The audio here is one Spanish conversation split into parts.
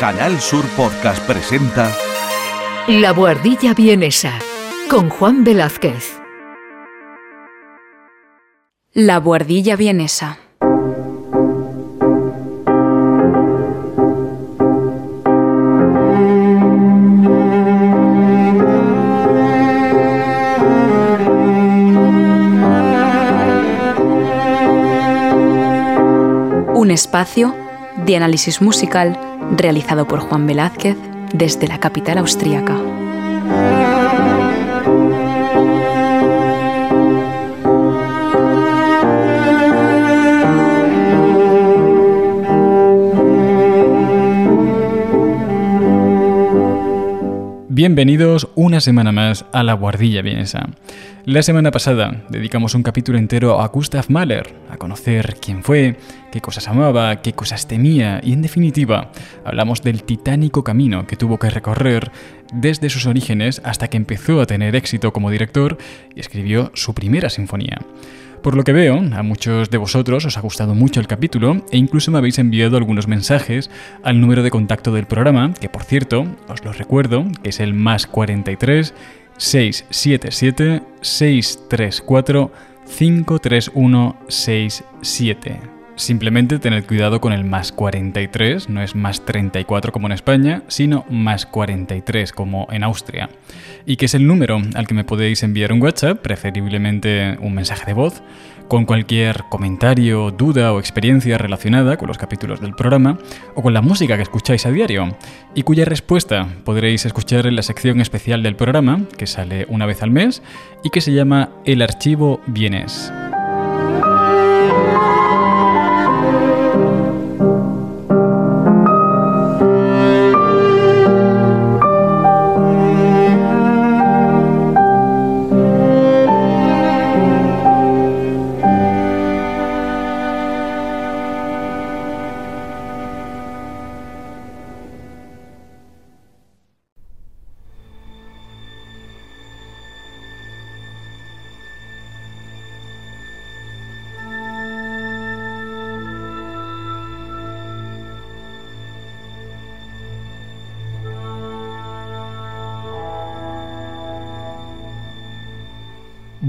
Canal Sur Podcast presenta La Buhardilla Vienesa con Juan Velázquez. La Buhardilla Vienesa. Un espacio de análisis musical realizado por Juan Velázquez desde la capital austríaca. Bienvenidos una semana más a La Guardilla Vienesa. La semana pasada dedicamos un capítulo entero a Gustav Mahler, a conocer quién fue, qué cosas amaba, qué cosas temía y en definitiva hablamos del titánico camino que tuvo que recorrer desde sus orígenes hasta que empezó a tener éxito como director y escribió su primera sinfonía. Por lo que veo, a muchos de vosotros os ha gustado mucho el capítulo e incluso me habéis enviado algunos mensajes al número de contacto del programa, que por cierto, os lo recuerdo, que es el más 43 677 634 53167. Simplemente tened cuidado con el más 43, no es más 34 como en España, sino más 43 como en Austria. Y que es el número al que me podéis enviar un WhatsApp, preferiblemente un mensaje de voz, con cualquier comentario, duda o experiencia relacionada con los capítulos del programa o con la música que escucháis a diario, y cuya respuesta podréis escuchar en la sección especial del programa, que sale una vez al mes, y que se llama El Archivo Bienes.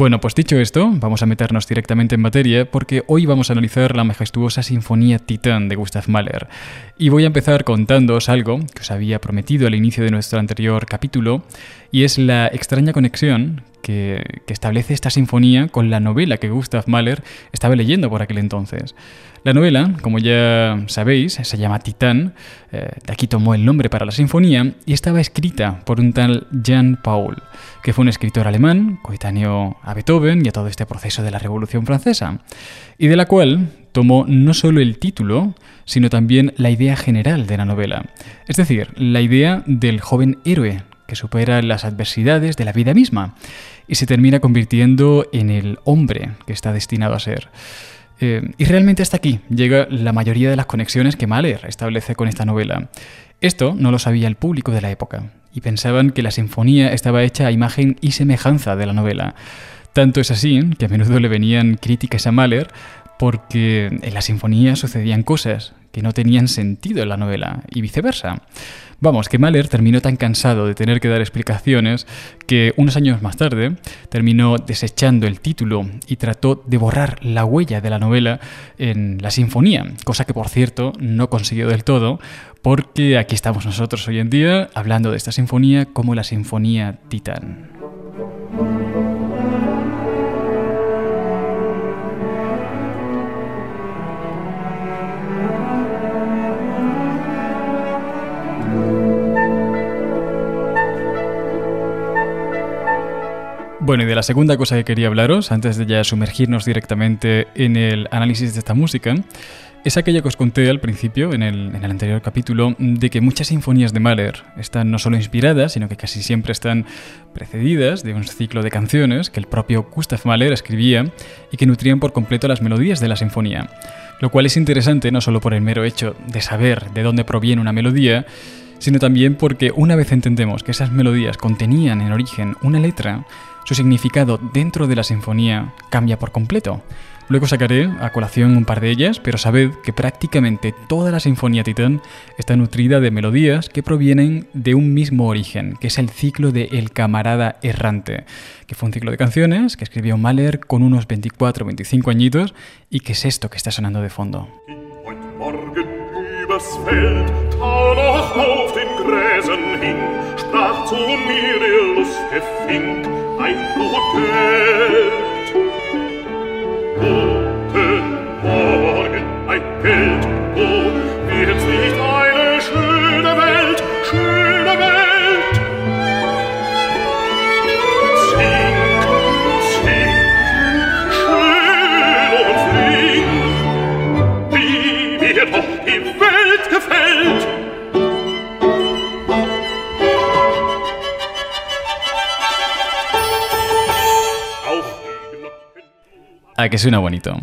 Bueno, pues dicho esto, vamos a meternos directamente en materia porque hoy vamos a analizar la majestuosa Sinfonía Titán de Gustav Mahler. Y voy a empezar contándoos algo que os había prometido al inicio de nuestro anterior capítulo, y es la extraña conexión que, establece esta sinfonía con la novela que Gustav Mahler estaba leyendo por aquel entonces. La novela, como ya sabéis, se llama Titán, eh, de aquí tomó el nombre para la sinfonía, y estaba escrita por un tal Jan Paul, que fue un escritor alemán, coetáneo a Beethoven y a todo este proceso de la Revolución Francesa, y de la cual tomó no solo el título, sino también la idea general de la novela, es decir, la idea del joven héroe que supera las adversidades de la vida misma y se termina convirtiendo en el hombre que está destinado a ser. Eh, y realmente hasta aquí llega la mayoría de las conexiones que Mahler establece con esta novela. Esto no lo sabía el público de la época, y pensaban que la sinfonía estaba hecha a imagen y semejanza de la novela. Tanto es así que a menudo le venían críticas a Mahler porque en la sinfonía sucedían cosas que no tenían sentido en la novela, y viceversa. Vamos, que Mahler terminó tan cansado de tener que dar explicaciones que unos años más tarde terminó desechando el título y trató de borrar la huella de la novela en la sinfonía, cosa que por cierto no consiguió del todo, porque aquí estamos nosotros hoy en día hablando de esta sinfonía como la Sinfonía Titán. Bueno, y de la segunda cosa que quería hablaros, antes de ya sumergirnos directamente en el análisis de esta música, es aquella que os conté al principio, en el, en el, anterior capítulo, de que muchas sinfonías de Mahler están no solo inspiradas, sino que casi siempre están precedidas de un ciclo de canciones que el propio Gustav Mahler escribía y que nutrían por completo las melodías de la sinfonía. Lo cual es interesante no solo por el mero hecho de saber de dónde proviene una melodía, sino también porque una vez entendemos que esas melodías contenían en origen una letra, su significado dentro de la sinfonía cambia por completo. Luego sacaré a colación un par de ellas, pero sabed que prácticamente toda la Sinfonía Titán está nutrida de melodías que provienen de un mismo origen, que es el ciclo de El Camarada Errante, que fue un ciclo de canciones que escribió Mahler con unos 24 o 25 añitos y que es esto que está sonando de fondo. Guten Morgen, ein Held, ¿A que suena bonito?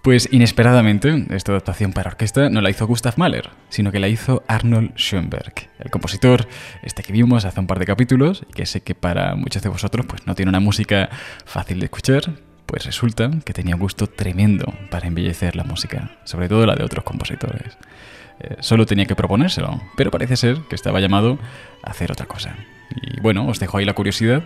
Pues inesperadamente, esta adaptación para orquesta no la hizo Gustav Mahler, sino que la hizo Arnold Schoenberg, el compositor este que vimos hace un par de capítulos y que sé que para muchos de vosotros pues no tiene una música fácil de escuchar, pues resulta que tenía un gusto tremendo para embellecer la música, sobre todo la de otros compositores. Eh, solo tenía que proponérselo, pero parece ser que estaba llamado a hacer otra cosa. Y bueno, os dejo ahí la curiosidad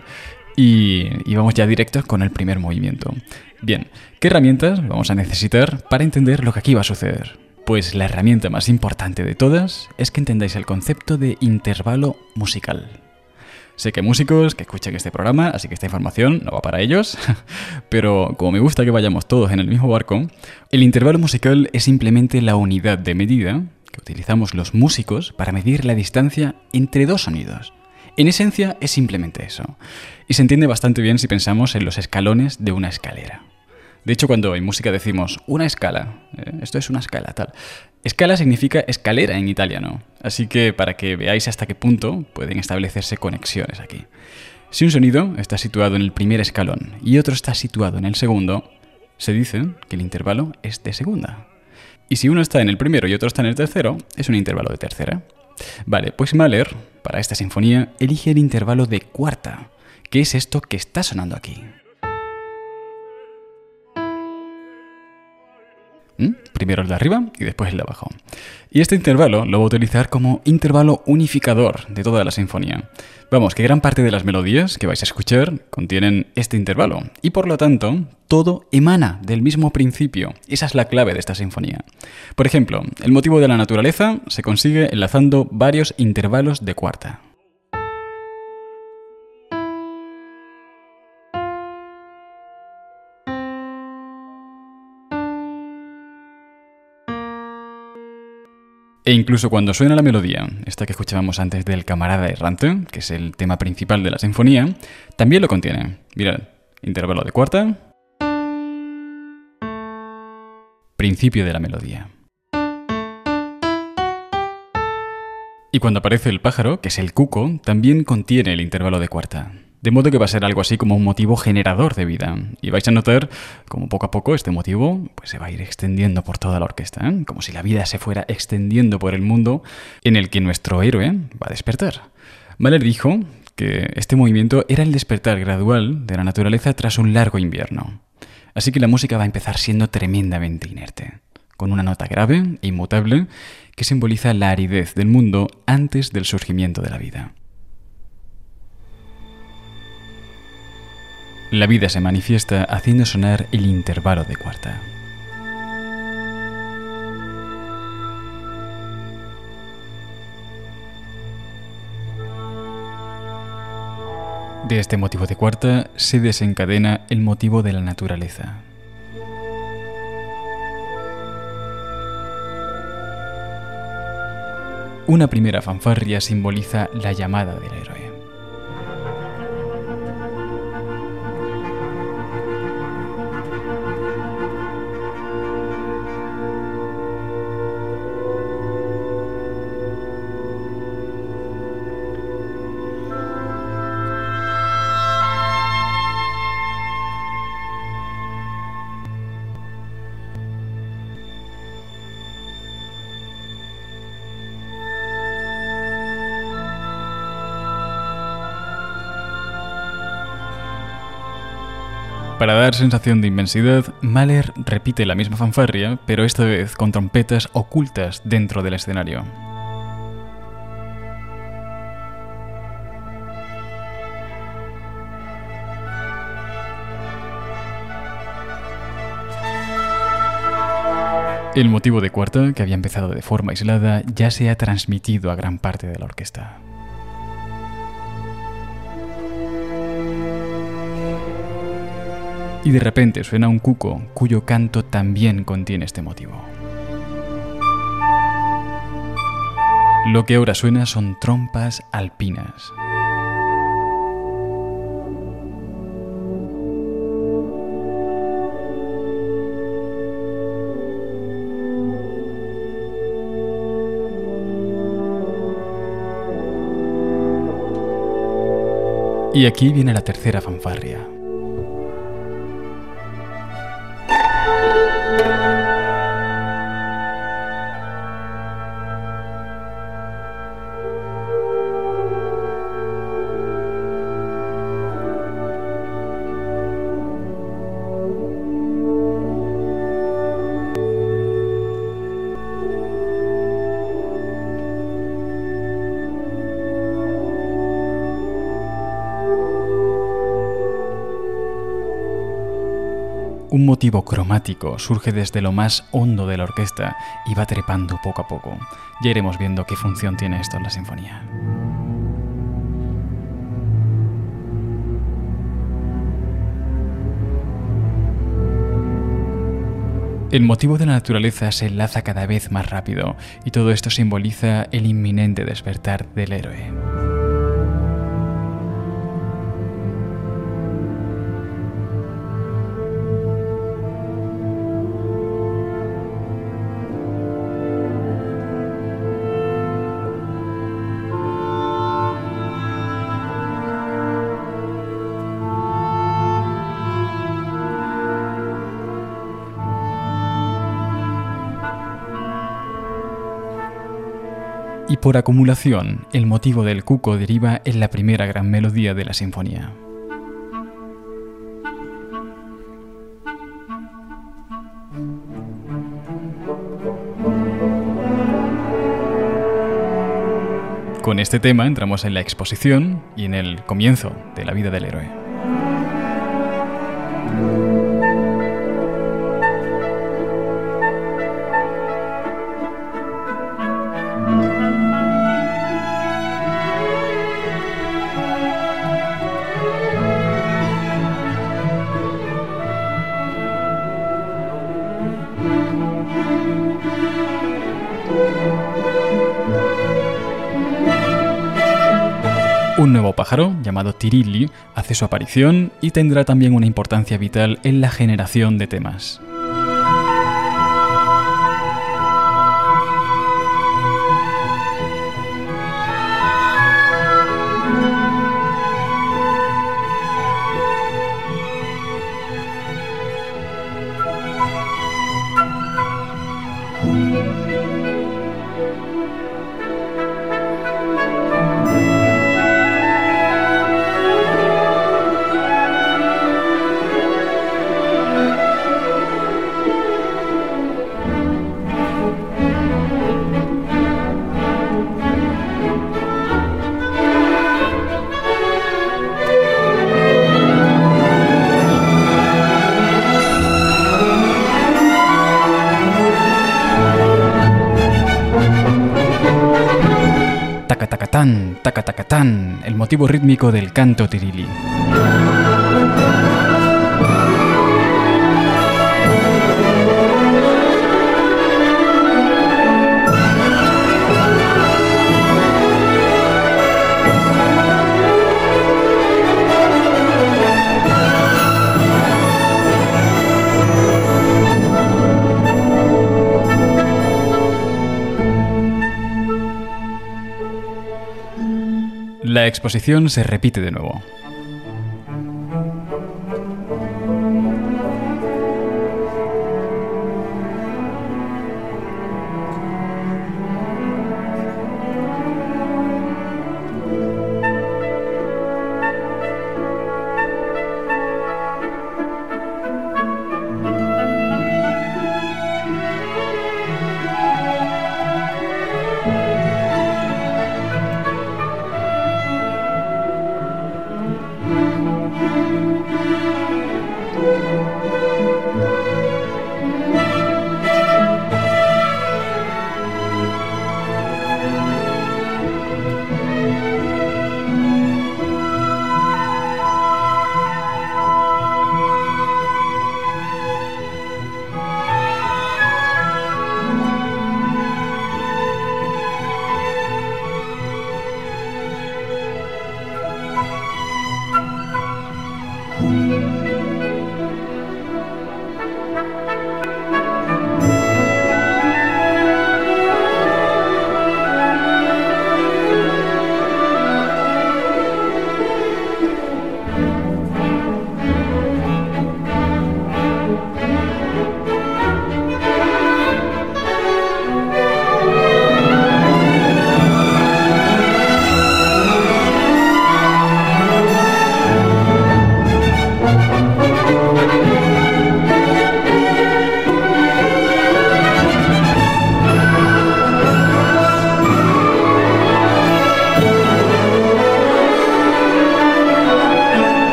y, vamos ya directos con el primer movimiento. Bien, ¿qué herramientas vamos a necesitar para entender lo que aquí va a suceder? Pues la herramienta más importante de todas es que entendáis el concepto de intervalo musical. Sé que hay músicos que escuchan este programa, así que esta información no va para ellos, pero como me gusta que vayamos todos en el mismo barco, el intervalo musical es simplemente la unidad de medida que utilizamos los músicos para medir la distancia entre dos sonidos. En esencia es simplemente eso. Y se entiende bastante bien si pensamos en los escalones de una escalera. De hecho, cuando en música decimos una escala, eh, esto es una escala, tal. Escala significa escalera en italiano, así que para que veáis hasta qué punto pueden establecerse conexiones aquí. Si un sonido está situado en el primer escalón y otro está situado en el segundo, se dice que el intervalo es de segunda. Y si uno está en el primero y otro está en el tercero, es un intervalo de tercera. Vale, pues Mahler, para esta sinfonía, elige el intervalo de cuarta, que es esto que está sonando aquí. Primero el de arriba y después el de abajo. Y este intervalo lo voy a utilizar como intervalo unificador de toda la sinfonía. Vamos, que gran parte de las melodías que vais a escuchar contienen este intervalo y por lo tanto todo emana del mismo principio. Esa es la clave de esta sinfonía. Por ejemplo, el motivo de la naturaleza se consigue enlazando varios intervalos de cuarta. E incluso cuando suena la melodía, esta que escuchábamos antes del camarada errante, que es el tema principal de la sinfonía, también lo contiene. Mirad, intervalo de cuarta, principio de la melodía. Y cuando aparece el pájaro, que es el cuco, también contiene el intervalo de cuarta. De modo que va a ser algo así como un motivo generador de vida. Y vais a notar como poco a poco este motivo pues, se va a ir extendiendo por toda la orquesta, ¿eh? como si la vida se fuera extendiendo por el mundo en el que nuestro héroe va a despertar. Mahler dijo que este movimiento era el despertar gradual de la naturaleza tras un largo invierno. Así que la música va a empezar siendo tremendamente inerte, con una nota grave e inmutable que simboliza la aridez del mundo antes del surgimiento de la vida. La vida se manifiesta haciendo sonar el intervalo de cuarta. De este motivo de cuarta se desencadena el motivo de la naturaleza. Una primera fanfarria simboliza la llamada del héroe. Para dar sensación de inmensidad, Mahler repite la misma fanfarria, pero esta vez con trompetas ocultas dentro del escenario. El motivo de cuarta, que había empezado de forma aislada, ya se ha transmitido a gran parte de la orquesta. Y de repente suena un cuco cuyo canto también contiene este motivo. Lo que ahora suena son trompas alpinas. Y aquí viene la tercera fanfarria. Motivo cromático surge desde lo más hondo de la orquesta y va trepando poco a poco. Ya iremos viendo qué función tiene esto en la sinfonía. El motivo de la naturaleza se enlaza cada vez más rápido y todo esto simboliza el inminente despertar del héroe. Y por acumulación, el motivo del cuco deriva en la primera gran melodía de la sinfonía. Con este tema entramos en la exposición y en el comienzo de la vida del héroe. Llamado Tirilli, hace su aparición y tendrá también una importancia vital en la generación de temas. Motivo rítmico del canto tirili. Exposición se repite de nuevo.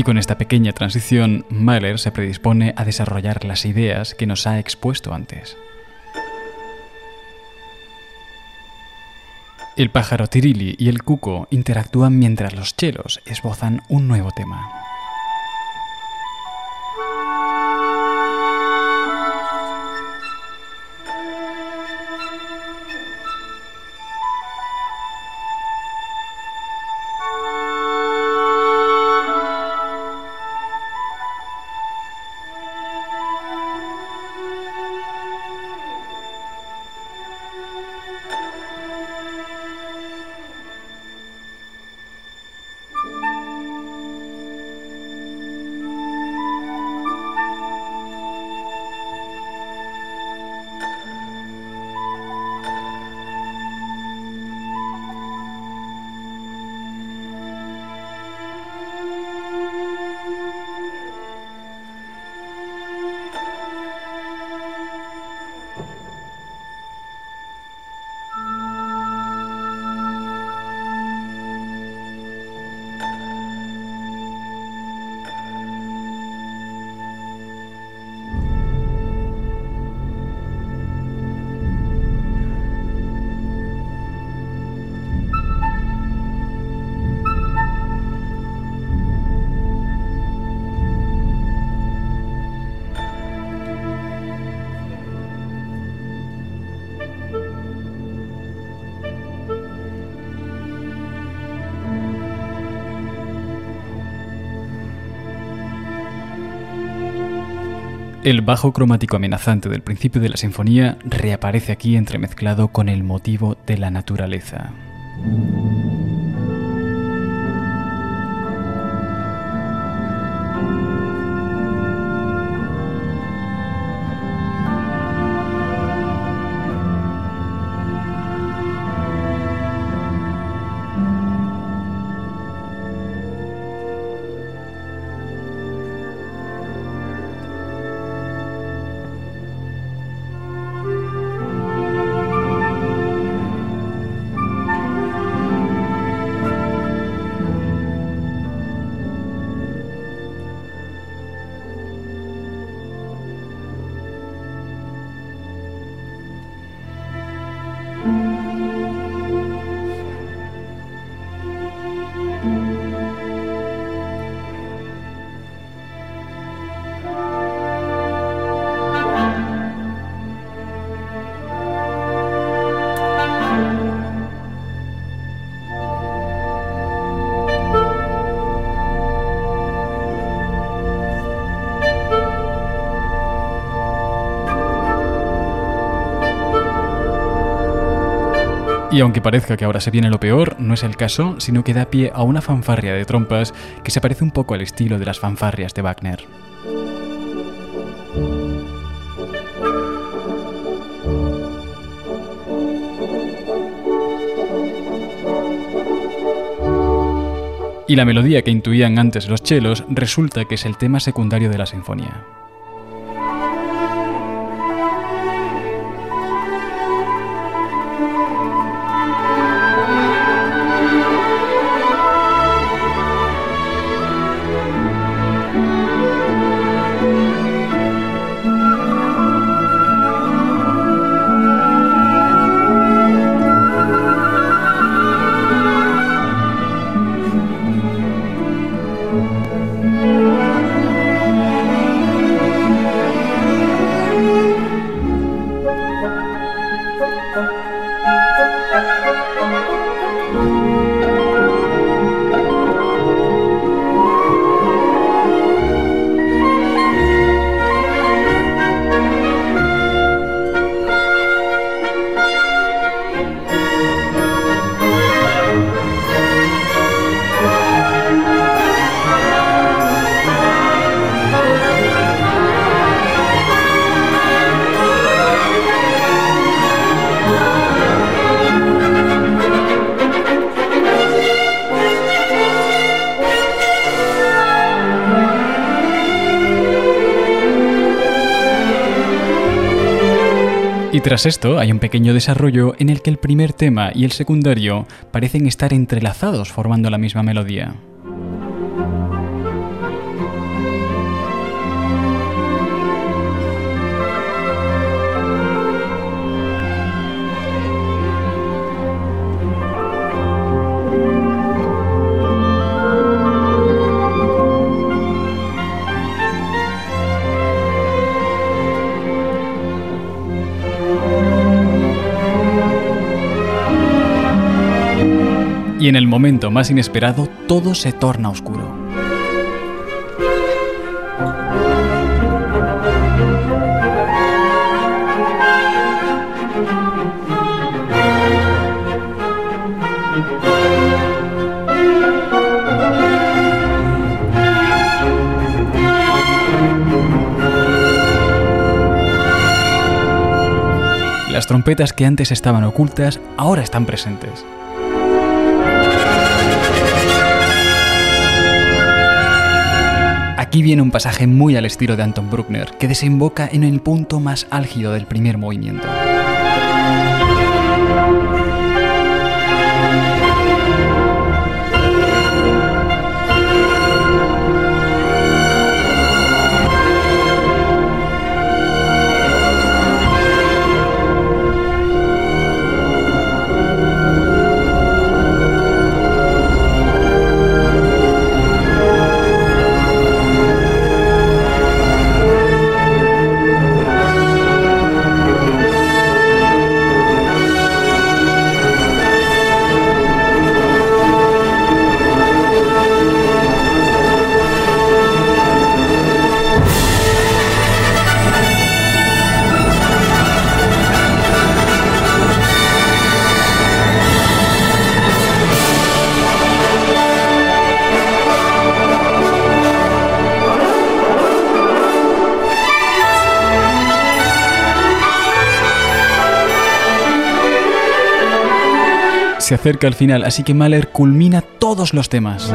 Y con esta pequeña transición, Mahler se predispone a desarrollar las ideas que nos ha expuesto antes. El pájaro Tirili y el cuco interactúan mientras los chelos esbozan un nuevo tema. El bajo cromático amenazante del principio de la sinfonía reaparece aquí entremezclado con el motivo de la naturaleza. Y aunque parezca que ahora se viene lo peor, no es el caso, sino que da pie a una fanfarria de trompas que se parece un poco al estilo de las fanfarrias de Wagner. Y la melodía que intuían antes los chelos resulta que es el tema secundario de la sinfonía. Tras esto hay un pequeño desarrollo en el que el primer tema y el secundario parecen estar entrelazados formando la misma melodía. Y en el momento más inesperado todo se torna oscuro. Las trompetas que antes estaban ocultas ahora están presentes. Aquí viene un pasaje muy al estilo de Anton Bruckner, que desemboca en el punto más álgido del primer movimiento. Se acerca al final, así que Mahler culmina todos los temas.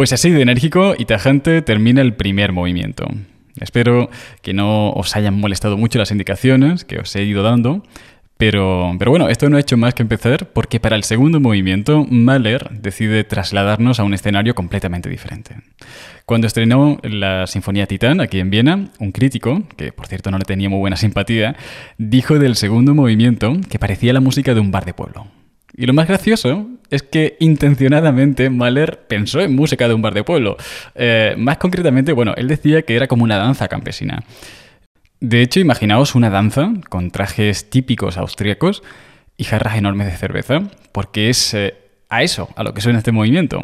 Pues así de enérgico y tajante termina el primer movimiento. Espero que no os hayan molestado mucho las indicaciones que os he ido dando, pero, pero bueno, esto no ha hecho más que empezar porque para el segundo movimiento Mahler decide trasladarnos a un escenario completamente diferente. Cuando estrenó la Sinfonía Titán aquí en Viena, un crítico, que por cierto no le tenía muy buena simpatía, dijo del segundo movimiento que parecía la música de un bar de pueblo. Y lo más gracioso es que intencionadamente Mahler pensó en música de un bar de pueblo. Eh, más concretamente, bueno, él decía que era como una danza campesina. De hecho, imaginaos una danza con trajes típicos austríacos y jarras enormes de cerveza, porque es eh, a eso, a lo que suena este movimiento.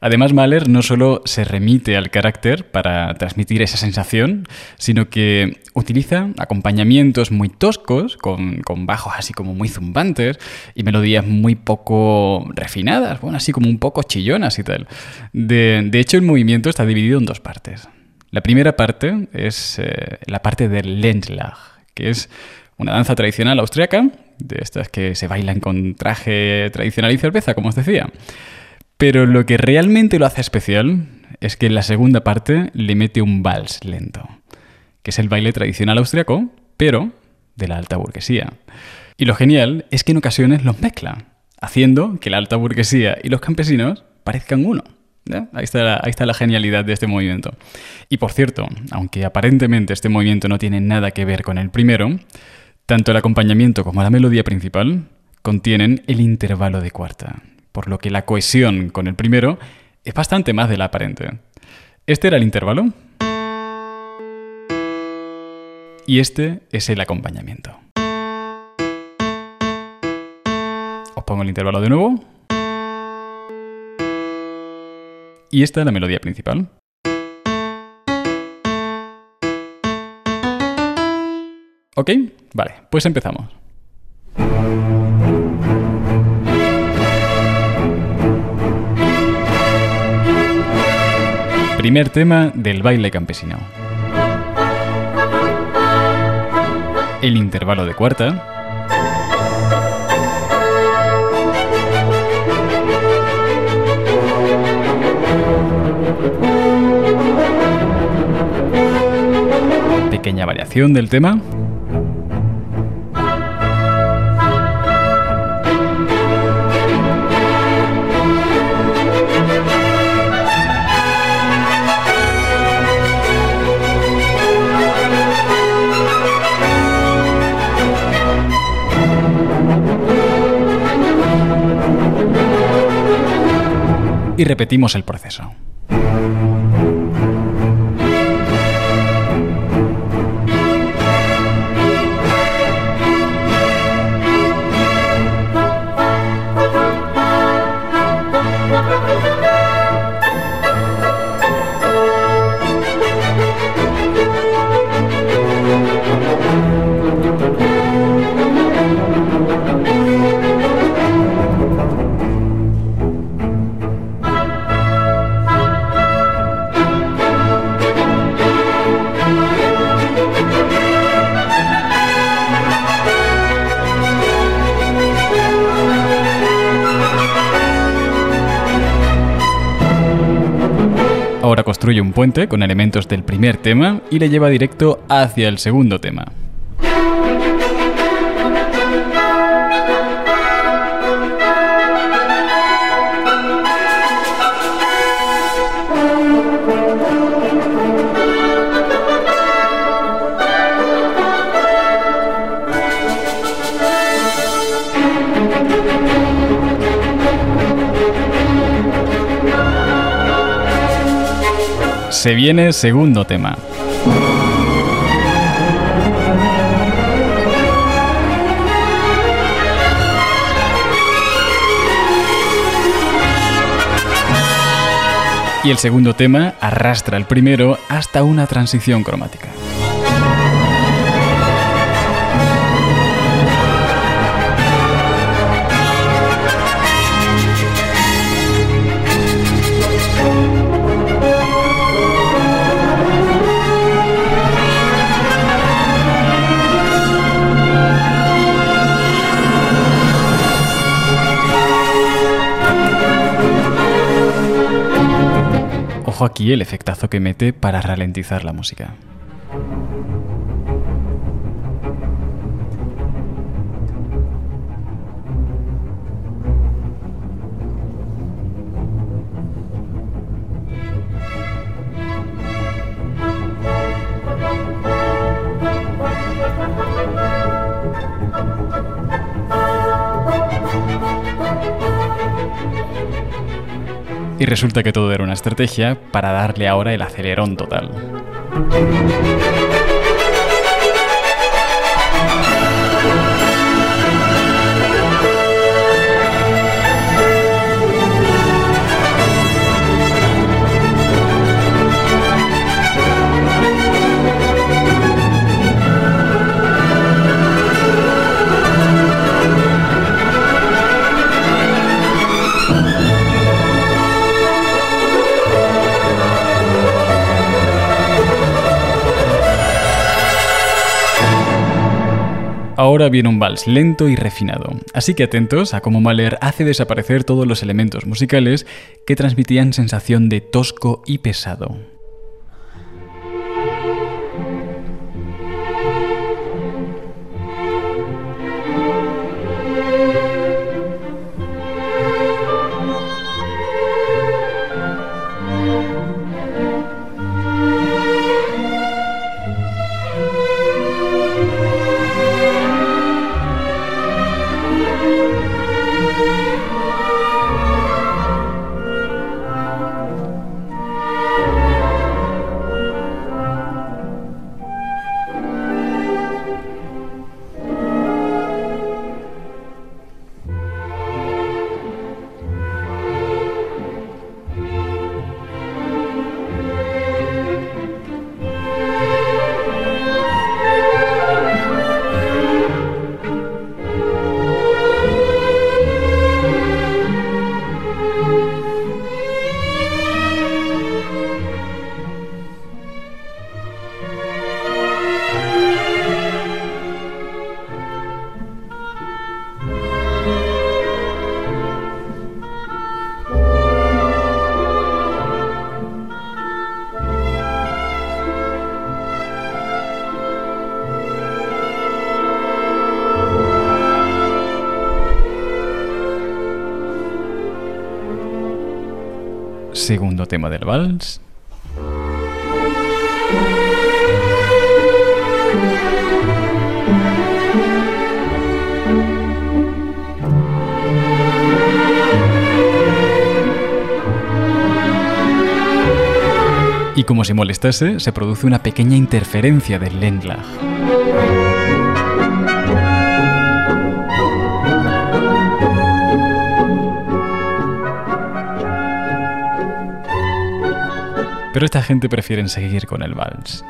Además, Mahler no solo se remite al carácter para transmitir esa sensación, sino que utiliza acompañamientos muy toscos, con, bajos así como muy zumbantes y melodías muy poco refinadas, bueno, así como un poco chillonas y tal. De, hecho, el movimiento está dividido en dos partes. La primera parte es eh, la parte del Ländler, que es una danza tradicional austriaca de estas que se bailan con traje tradicional y cerveza, como os decía. Pero lo que realmente lo hace especial es que en la segunda parte le mete un vals lento, que es el baile tradicional austriaco, pero de la alta burguesía. Y lo genial es que en ocasiones los mezcla, haciendo que la alta burguesía y los campesinos parezcan uno. Ahí, está ahí está la genialidad de este movimiento. Y por cierto, aunque aparentemente este movimiento no tiene nada que ver con el primero, tanto el acompañamiento como la melodía principal contienen el intervalo de cuarta, por lo que la cohesión con el primero es bastante más de la aparente. Este era el intervalo y este es el acompañamiento. Pongo el intervalo de nuevo. Y esta es la melodía principal. ¿Ok? Vale, pues empezamos. Primer tema del baile campesino. El intervalo de cuarta. Pequeña variación del tema. Y repetimos el proceso. Ahora construye un puente con elementos del primer tema y le lleva directo hacia el segundo tema. Se viene segundo tema. Y el segundo tema arrastra el primero hasta una transición cromática. Aquí el efectazo que mete para ralentizar la música. Resulta que todo era una estrategia para darle ahora el acelerón total. Ahora viene un vals lento y refinado, así que atentos a cómo Mahler hace desaparecer todos los elementos musicales que transmitían sensación de tosco y pesado. Tema del vals. Y como si molestase, se produce una pequeña interferencia del Lendlag. Pero esta gente prefiere seguir con el vals.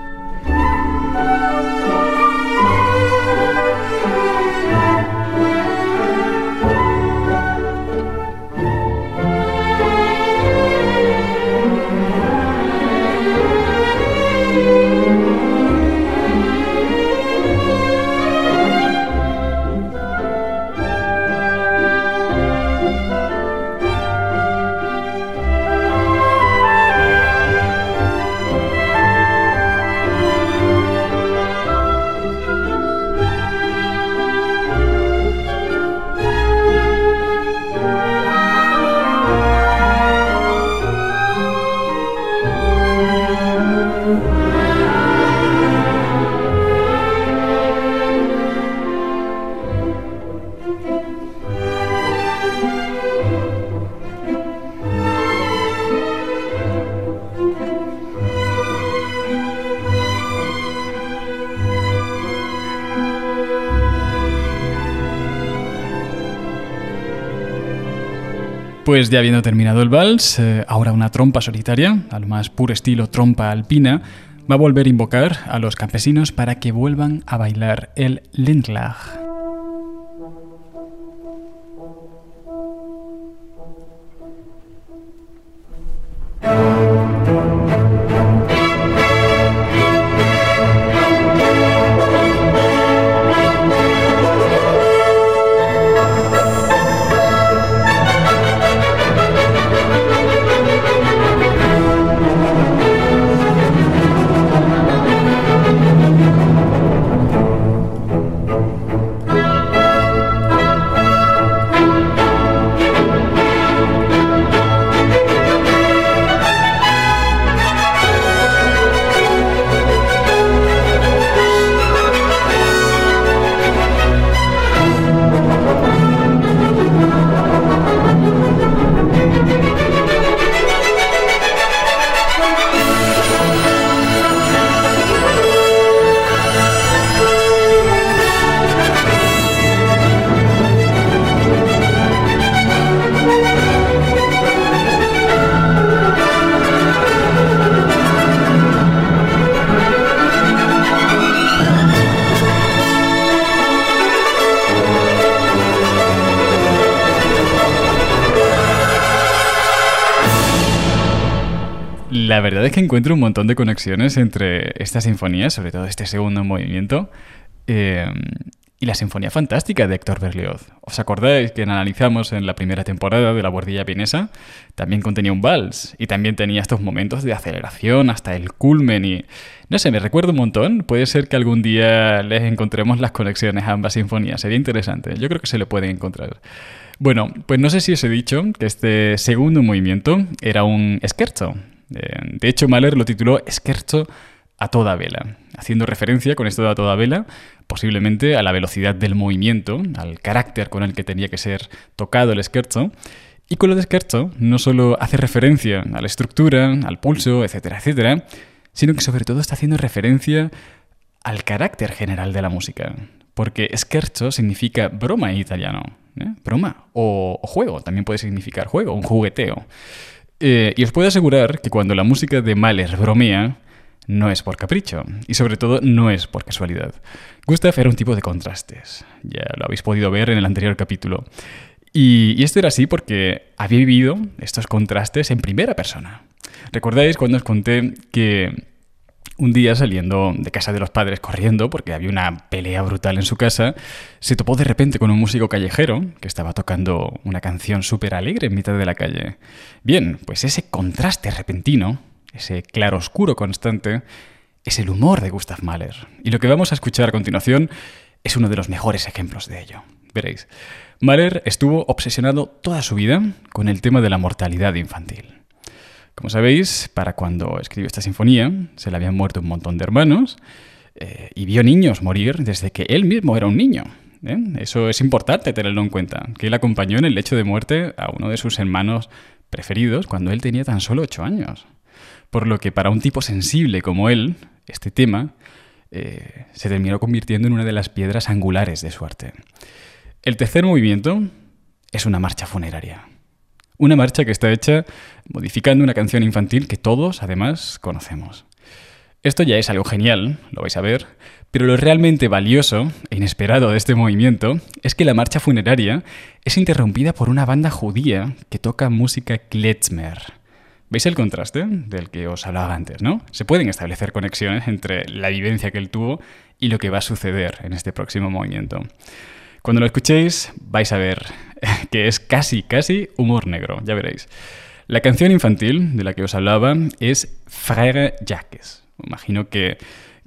Pues ya habiendo terminado el vals, eh, ahora una trompa solitaria, al más puro estilo trompa alpina, va a volver a invocar a los campesinos para que vuelvan a bailar el Lindlag. Encuentro un montón de conexiones entre esta sinfonía, sobre todo este segundo movimiento, eh, y la Sinfonía Fantástica de Héctor Berlioz. ¿Os acordáis que analizamos en la primera temporada de La Guardilla Vienesa? También contenía un vals y también tenía estos momentos de aceleración hasta el culmen y... No sé, me recuerdo un montón. Puede ser que algún día les encontremos las conexiones a ambas sinfonías. Sería interesante. Yo creo que se le pueden encontrar. Bueno, pues no sé si os he dicho que este segundo movimiento era un scherzo, eh, de hecho, Mahler lo tituló Scherzo a toda vela, haciendo referencia con esto de a toda vela posiblemente a la velocidad del movimiento, al carácter con el que tenía que ser tocado el scherzo. Y con lo de scherzo no solo hace referencia a la estructura, al pulso, etcétera, etcétera, sino que sobre todo está haciendo referencia al carácter general de la música. Porque scherzo significa broma en italiano. ¿eh? Broma o, o juego, también puede significar juego, un jugueteo. Eh, y os puedo asegurar que cuando la música de Mahler bromea, no es por capricho, y sobre todo no es por casualidad. Gustav era un tipo de contrastes, ya lo habéis podido ver en el anterior capítulo. Y, y esto era así porque había vivido estos contrastes en primera persona. ¿Recordáis cuando os conté que un día saliendo de casa de los padres corriendo, porque había una pelea brutal en su casa, se topó de repente con un músico callejero que estaba tocando una canción súper alegre en mitad de la calle. Bien, pues ese contraste repentino, ese claro-oscuro constante, es el humor de Gustav Mahler. Y lo que vamos a escuchar a continuación es uno de los mejores ejemplos de ello. Veréis. Mahler estuvo obsesionado toda su vida con el tema de la mortalidad infantil. Como sabéis, para cuando escribió esta sinfonía, se le habían muerto un montón de hermanos eh, y vio niños morir desde que él mismo era un niño. ¿eh? Eso es importante tenerlo en cuenta, que él acompañó en el lecho de muerte a uno de sus hermanos preferidos cuando él tenía tan solo ocho años. Por lo que para un tipo sensible como él, este tema eh, se terminó convirtiendo en una de las piedras angulares de su arte. El tercer movimiento es una marcha funeraria. Una marcha que está hecha modificando una canción infantil que todos, además, conocemos. Esto ya es algo genial, lo vais a ver, pero lo realmente valioso e inesperado de este movimiento es que la marcha funeraria es interrumpida por una banda judía que toca música klezmer. ¿Veis el contraste del que os hablaba antes, no? Se pueden establecer conexiones entre la vivencia que él tuvo y lo que va a suceder en este próximo movimiento. Cuando lo escuchéis vais a ver que es casi, casi humor negro, ya veréis. La canción infantil de la que os hablaba es Frère Jacques. Imagino que,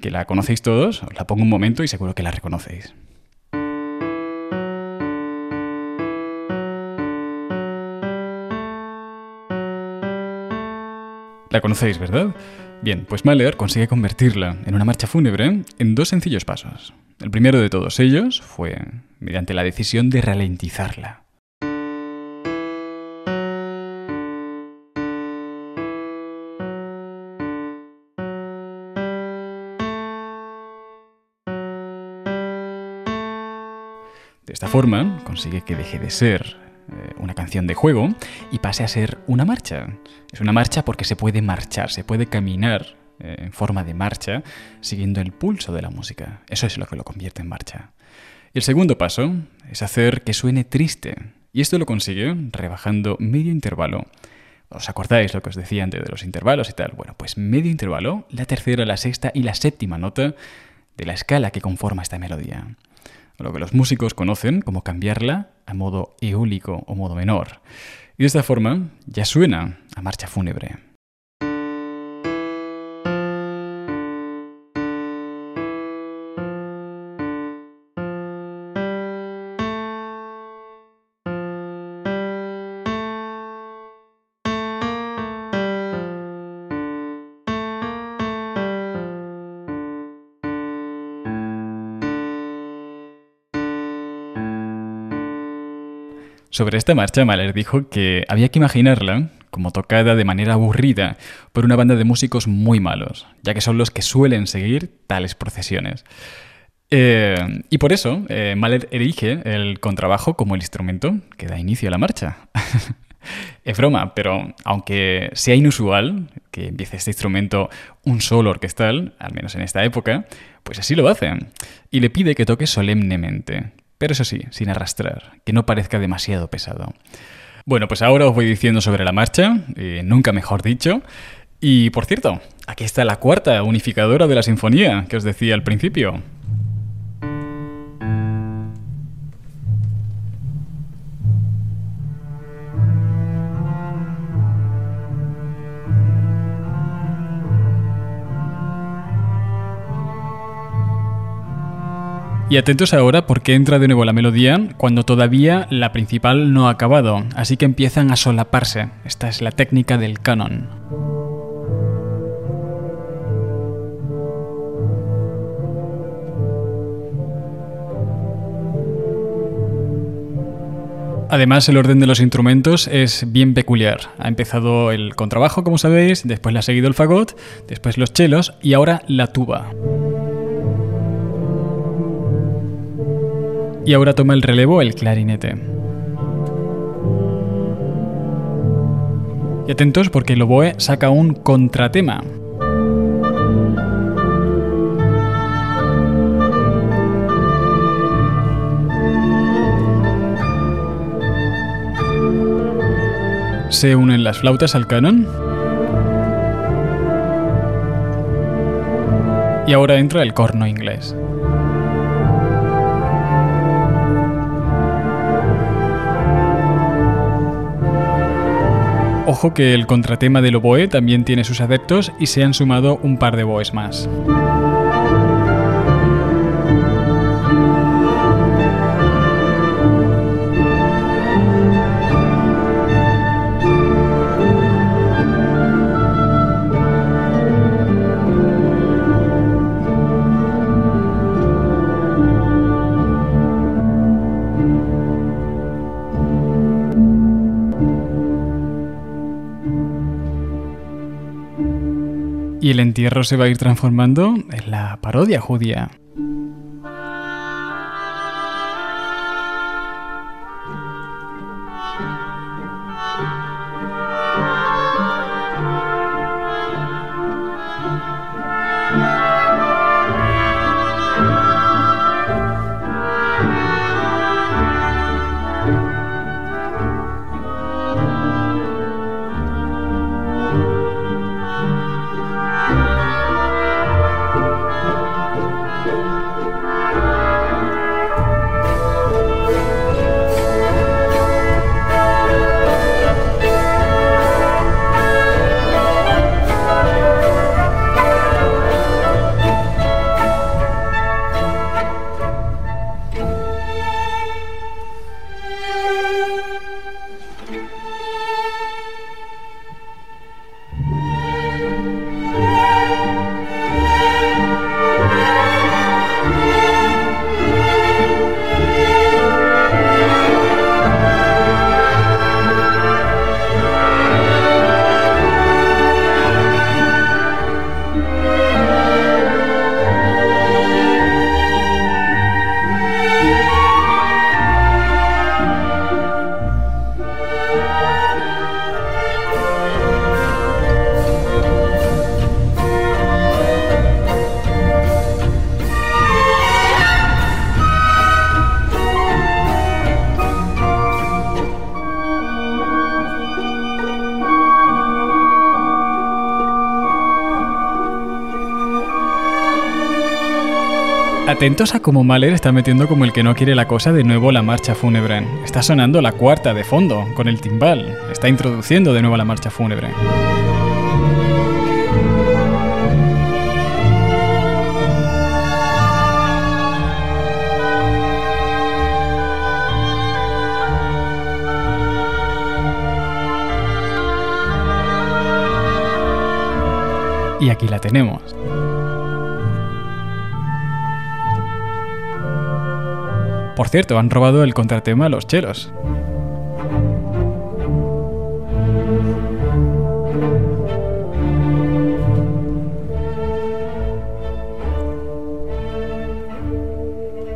que la conocéis todos, os la pongo un momento y seguro que la reconocéis. La conocéis, ¿verdad? Bien, pues Mahler consigue convertirla en una marcha fúnebre en dos sencillos pasos. El primero de todos ellos fue mediante la decisión de ralentizarla. De esta forma, consigue que deje de ser eh, una canción de juego y pase a ser una marcha. Es una marcha porque se puede marchar, se puede caminar eh, en forma de marcha siguiendo el pulso de la música. Eso es lo que lo convierte en marcha. El segundo paso es hacer que suene triste. Y esto lo consigue rebajando medio intervalo. ¿Os acordáis lo que os decía antes de los intervalos y tal? Bueno, pues medio intervalo, la tercera, la sexta y la séptima nota de la escala que conforma esta melodía lo que los músicos conocen como cambiarla a modo eólico o modo menor. Y de esta forma ya suena a marcha fúnebre. Sobre esta marcha, Mahler dijo que había que imaginarla como tocada de manera aburrida por una banda de músicos muy malos, ya que son los que suelen seguir tales procesiones. Eh, y por eso, eh, Mahler erige el contrabajo como el instrumento que da inicio a la marcha. es broma, pero aunque sea inusual que empiece este instrumento un solo orquestal, al menos en esta época, pues así lo hace. Y le pide que toque solemnemente, pero eso sí, sin arrastrar, que no parezca demasiado pesado. Bueno, pues ahora os voy diciendo sobre la marcha, eh, nunca mejor dicho. Y por cierto, aquí está la cuarta unificadora de la sinfonía que os decía al principio. Y atentos ahora porque entra de nuevo la melodía cuando todavía la principal no ha acabado, así que empiezan a solaparse. Esta es la técnica del canon. Además, el orden de los instrumentos es bien peculiar. Ha empezado el contrabajo, como sabéis, después le ha seguido el fagot, después los chelos y ahora la tuba. Y ahora toma el relevo el clarinete. Y atentos porque el oboe saca un contratema. Se unen las flautas al canon. Y ahora entra el corno inglés. Ojo que el contratema del oboe también tiene sus adeptos y se han sumado un par de boes más. Entierro se va a ir transformando en la parodia judía. Atentos a cómo Mahler está metiendo como el que no quiere la cosa de nuevo la marcha fúnebre. Está sonando la cuarta de fondo, con el timbal. Está introduciendo de nuevo la marcha fúnebre. Y aquí la tenemos. Por cierto, han robado el contratema a los chelos.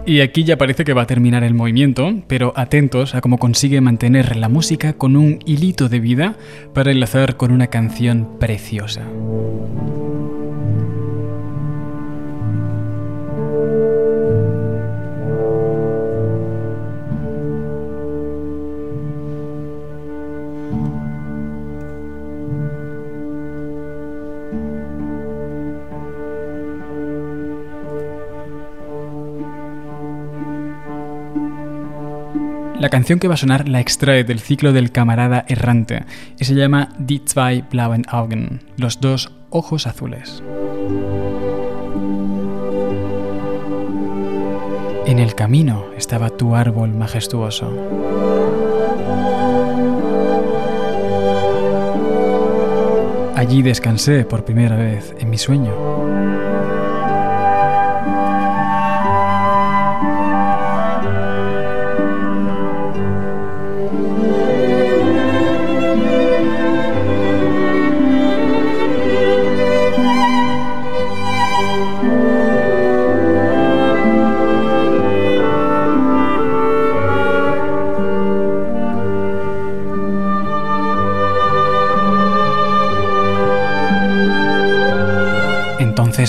Y aquí ya parece que va a terminar el movimiento, pero atentos a cómo consigue mantener la música con un hilito de vida para enlazar con una canción preciosa. La canción que va a sonar la extrae del ciclo del camarada errante y se llama Die zwei blauen Augen, los dos ojos azules. En el camino estaba tu árbol majestuoso. Allí descansé por primera vez en mi sueño.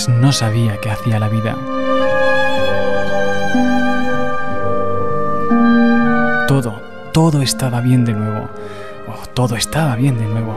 No sabía qué hacía la vida. Todo, todo estaba bien de nuevo. Oh, todo estaba bien de nuevo.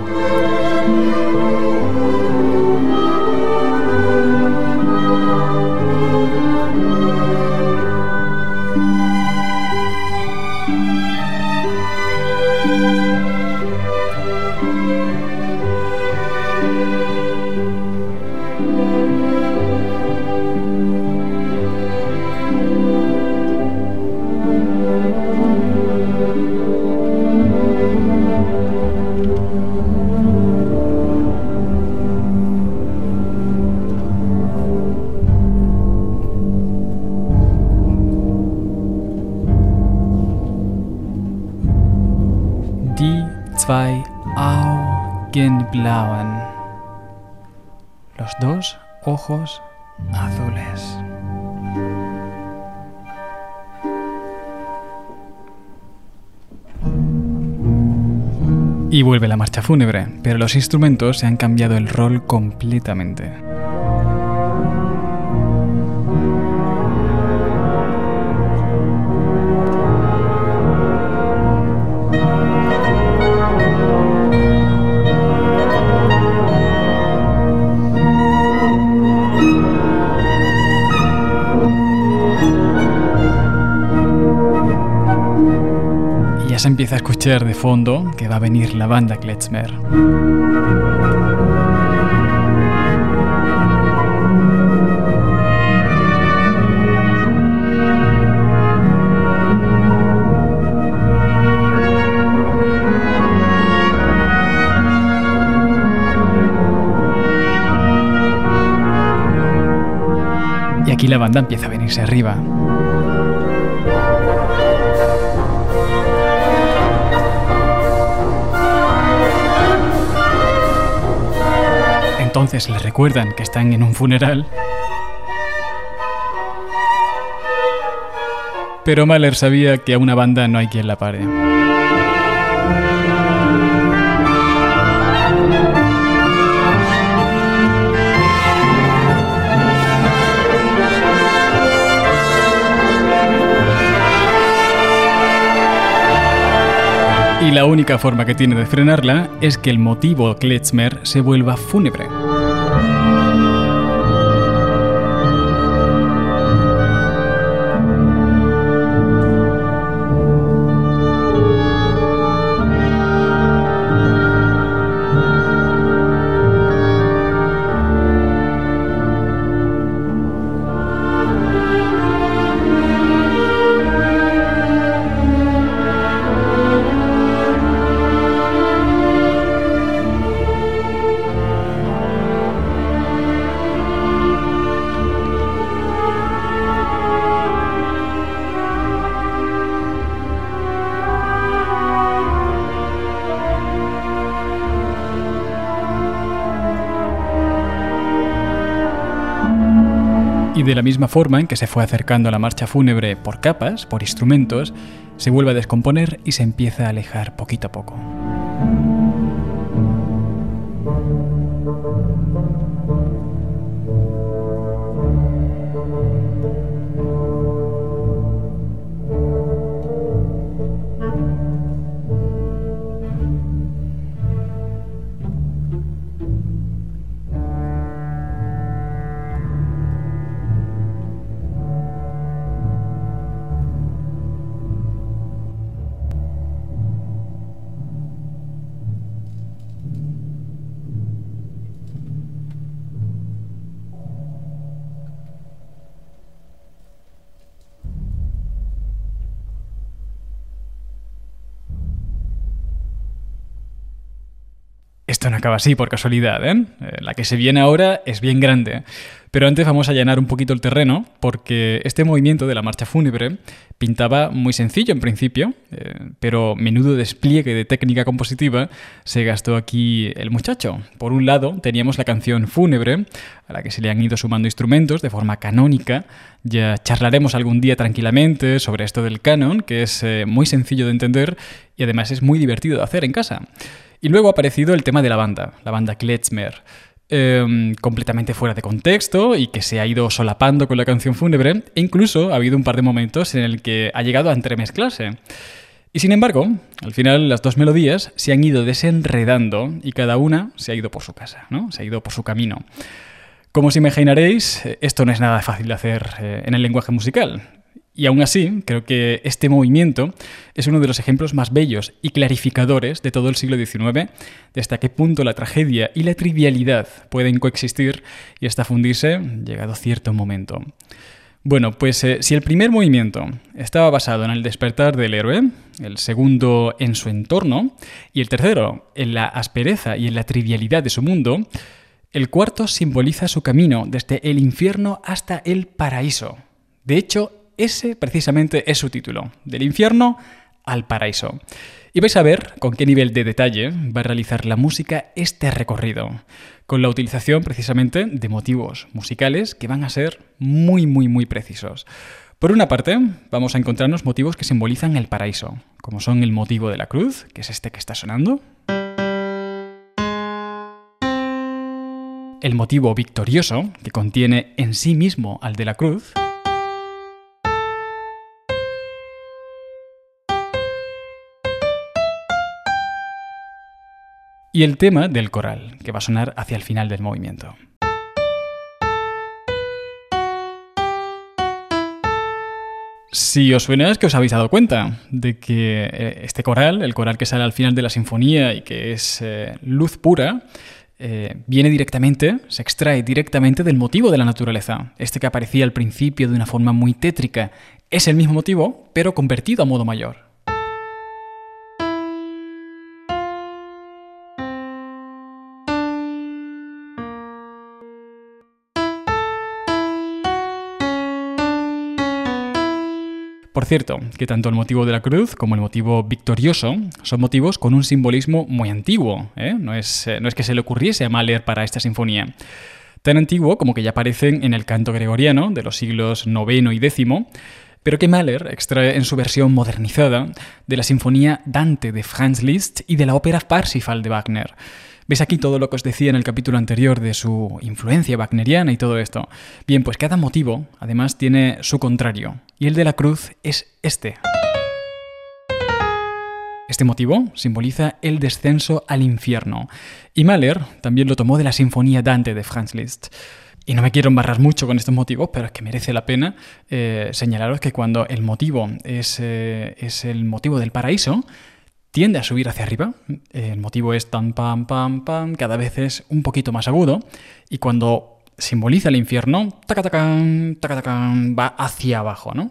Fúnebre, pero los instrumentos se han cambiado el rol completamente. A escuchar de fondo que va a venir la banda Kletzmer. Y aquí la banda empieza a venirse arriba. Entonces le recuerdan que están en un funeral. Pero Mahler sabía que a una banda no hay quien la pare. Y la única forma que tiene de frenarla es que el motivo Kletzmer se vuelva fúnebre. Y de la misma forma en que se fue acercando a la marcha fúnebre por capas, por instrumentos, se vuelve a descomponer y se empieza a alejar poquito a poco. Esto no acaba así por casualidad, ¿eh? ¿eh? La que se viene ahora es bien grande. Pero antes vamos a llenar un poquito el terreno porque este movimiento de la marcha fúnebre pintaba muy sencillo en principio, eh, pero menudo despliegue de técnica compositiva se gastó aquí el muchacho. Por un lado teníamos la canción fúnebre, a la que se le han ido sumando instrumentos de forma canónica. Ya charlaremos algún día tranquilamente sobre esto del canon, que es eh, muy sencillo de entender y además es muy divertido de hacer en casa. Y luego ha aparecido el tema de la banda, la banda Kletzmer. Em, completamente fuera de contexto y que se ha ido solapando con la canción fúnebre, e incluso ha habido un par de momentos en el que ha llegado a entremezclarse. Y sin embargo, al final las dos melodías se han ido desenredando y cada una se ha ido por su casa, ¿no? Se ha ido por su camino. Como os imaginaréis, esto no es nada fácil de hacer eh, en el lenguaje musical. Y aún así, creo que este movimiento es uno de los ejemplos más bellos y clarificadores de todo el siglo XIX, de hasta qué punto la tragedia y la trivialidad pueden coexistir y hasta fundirse llegado cierto momento. Bueno, pues eh, si el primer movimiento estaba basado en el despertar del héroe, el segundo en su entorno y el tercero en la aspereza y en la trivialidad de su mundo, el cuarto simboliza su camino desde el infierno hasta el paraíso. De hecho, ese precisamente es su título, del infierno al paraíso. Y vais a ver con qué nivel de detalle va a realizar la música este recorrido, con la utilización precisamente de motivos musicales que van a ser muy, muy, muy precisos. Por una parte, vamos a encontrarnos motivos que simbolizan el paraíso, como son el motivo de la cruz, que es este que está sonando. El motivo victorioso, que contiene en sí mismo al de la cruz. Y el tema del coral, que va a sonar hacia el final del movimiento. Si os suena es que os habéis dado cuenta de que eh, este coral, el coral que sale al final de la sinfonía y que es eh, luz pura, eh, viene directamente, se extrae directamente del motivo de la naturaleza. Este que aparecía al principio de una forma muy tétrica es el mismo motivo, pero convertido a modo mayor. Por cierto, que tanto el motivo de la cruz como el motivo victorioso son motivos con un simbolismo muy antiguo. ¿eh? No, es, eh, no es que se le ocurriese a Mahler para esta sinfonía. Tan antiguo como que ya aparecen en el canto gregoriano de los siglos IX y X, pero que Mahler extrae en su versión modernizada de la sinfonía Dante de Franz Liszt y de la ópera Parsifal de Wagner. ¿Ves aquí todo lo que os decía en el capítulo anterior de su influencia wagneriana y todo esto? Bien, pues cada motivo, además, tiene su contrario, y el de la cruz es este. Este motivo simboliza el descenso al infierno, y Mahler también lo tomó de la Sinfonía Dante de Franz Liszt. Y no me quiero embarrar mucho con estos motivos, pero es que merece la pena eh, señalaros que cuando el motivo es, eh, es el motivo del paraíso, tiende a subir hacia arriba. El motivo es tan pam pam pam, cada vez es un poquito más agudo y cuando simboliza el infierno, tacatacan, tacatacan, va hacia abajo, ¿no?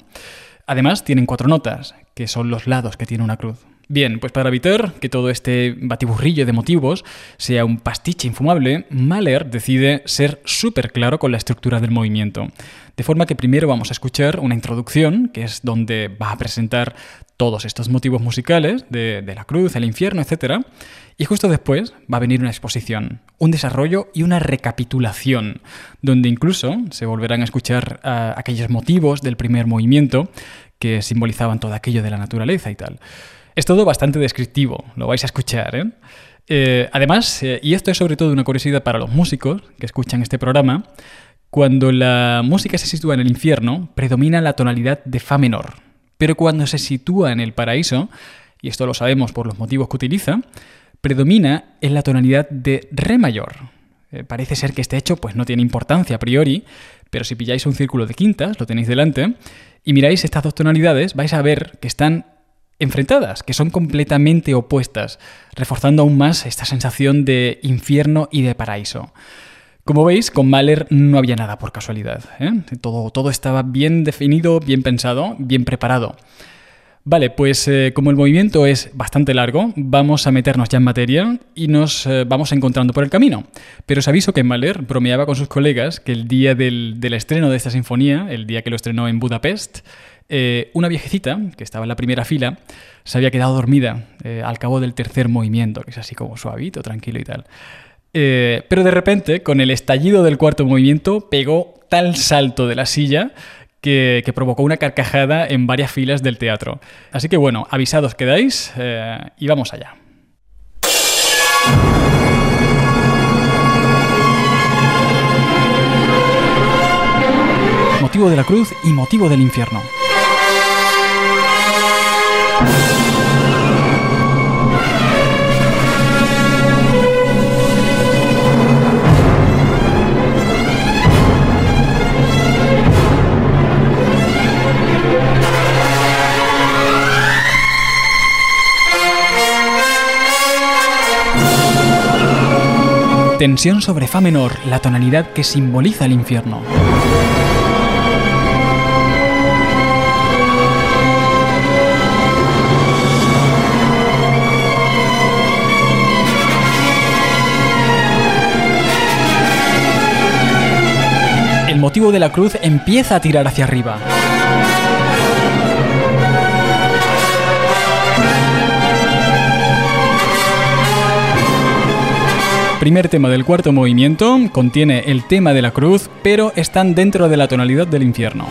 Además, tienen cuatro notas, que son los lados que tiene una cruz. Bien, pues para evitar que todo este batiburrillo de motivos sea un pastiche infumable, Mahler decide ser súper claro con la estructura del movimiento. De forma que primero vamos a escuchar una introducción, que es donde va a presentar todos estos motivos musicales de, la cruz, el infierno, etc. Y justo después va a venir una exposición, un desarrollo y una recapitulación, donde incluso se volverán a escuchar ah, aquellos motivos del primer movimiento que simbolizaban todo aquello de la naturaleza y tal. Es todo bastante descriptivo, lo vais a escuchar. ¿eh? Eh, además, eh, y esto es sobre todo una curiosidad para los músicos que escuchan este programa, cuando la música se sitúa en el infierno, predomina la tonalidad de Fa menor. Pero cuando se sitúa en el paraíso, y esto lo sabemos por los motivos que utiliza, predomina en la tonalidad de Re mayor. parece ser que este hecho pues, no tiene importancia a priori, pero si pilláis un círculo de quintas, lo tenéis delante, y miráis estas dos tonalidades, vais a ver que están enfrentadas, que son completamente opuestas, reforzando aún más esta sensación de infierno y de paraíso. Como veis, con Mahler no había nada por casualidad. ¿eh? Todo, estaba bien definido, bien pensado, bien preparado. Vale, pues eh, como el movimiento es bastante largo, vamos a meternos ya en materia y nos eh, vamos encontrando por el camino. Pero os aviso que Mahler bromeaba con sus colegas que el día del, estreno de esta sinfonía, el día que lo estrenó en Budapest, eh, una viejecita, que estaba en la primera fila, se había quedado dormida al cabo del tercer movimiento, que es así como suavito, tranquilo y tal. Eh, pero de repente, con el estallido del cuarto movimiento, pegó tal salto de la silla que, que, provocó una carcajada en varias filas del teatro. Así que bueno, avisados quedáis y vamos allá. Motivo de la cruz y motivo del infierno. Tensión sobre Fa menor, la tonalidad que simboliza el infierno. motivo de la cruz empieza a tirar hacia arriba. Primer tema del cuarto movimiento contiene el tema de la cruz, pero están dentro de la tonalidad del infierno.